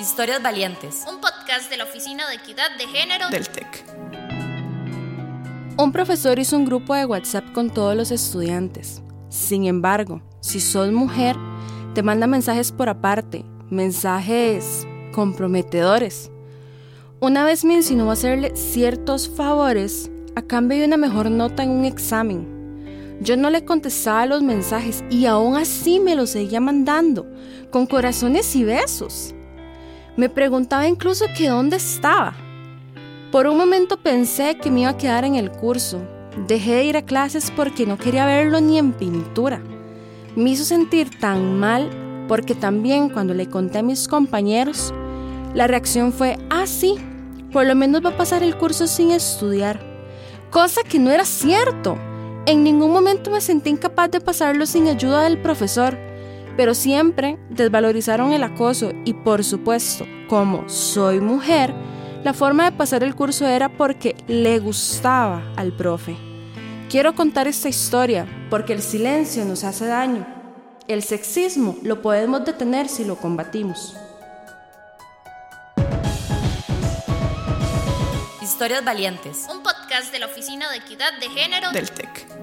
Historias Valientes. Un podcast de la Oficina de Equidad de Género del TEC. Un profesor hizo un grupo de WhatsApp con todos los estudiantes. Sin embargo, si sos mujer, te manda mensajes por aparte, mensajes comprometedores. Una vez me insinuó hacerle ciertos favores a cambio de una mejor nota en un examen. Yo no le contestaba los mensajes y aún así me los seguía mandando, con corazones y besos. Me preguntaba incluso que dónde estaba. Por un momento pensé que me iba a quedar en el curso. Dejé de ir a clases porque no quería verlo ni en pintura. Me hizo sentir tan mal porque también cuando le conté a mis compañeros, la reacción fue, ah, sí, por lo menos va a pasar el curso sin estudiar. Cosa que no era cierto. En ningún momento me sentí incapaz de pasarlo sin ayuda del profesor, pero siempre desvalorizaron el acoso y por supuesto, como soy mujer, la forma de pasar el curso era porque le gustaba al profe. Quiero contar esta historia porque el silencio nos hace daño. El sexismo lo podemos detener si lo combatimos. Historias Valientes. Un podcast de la Oficina de Equidad de Género del TEC.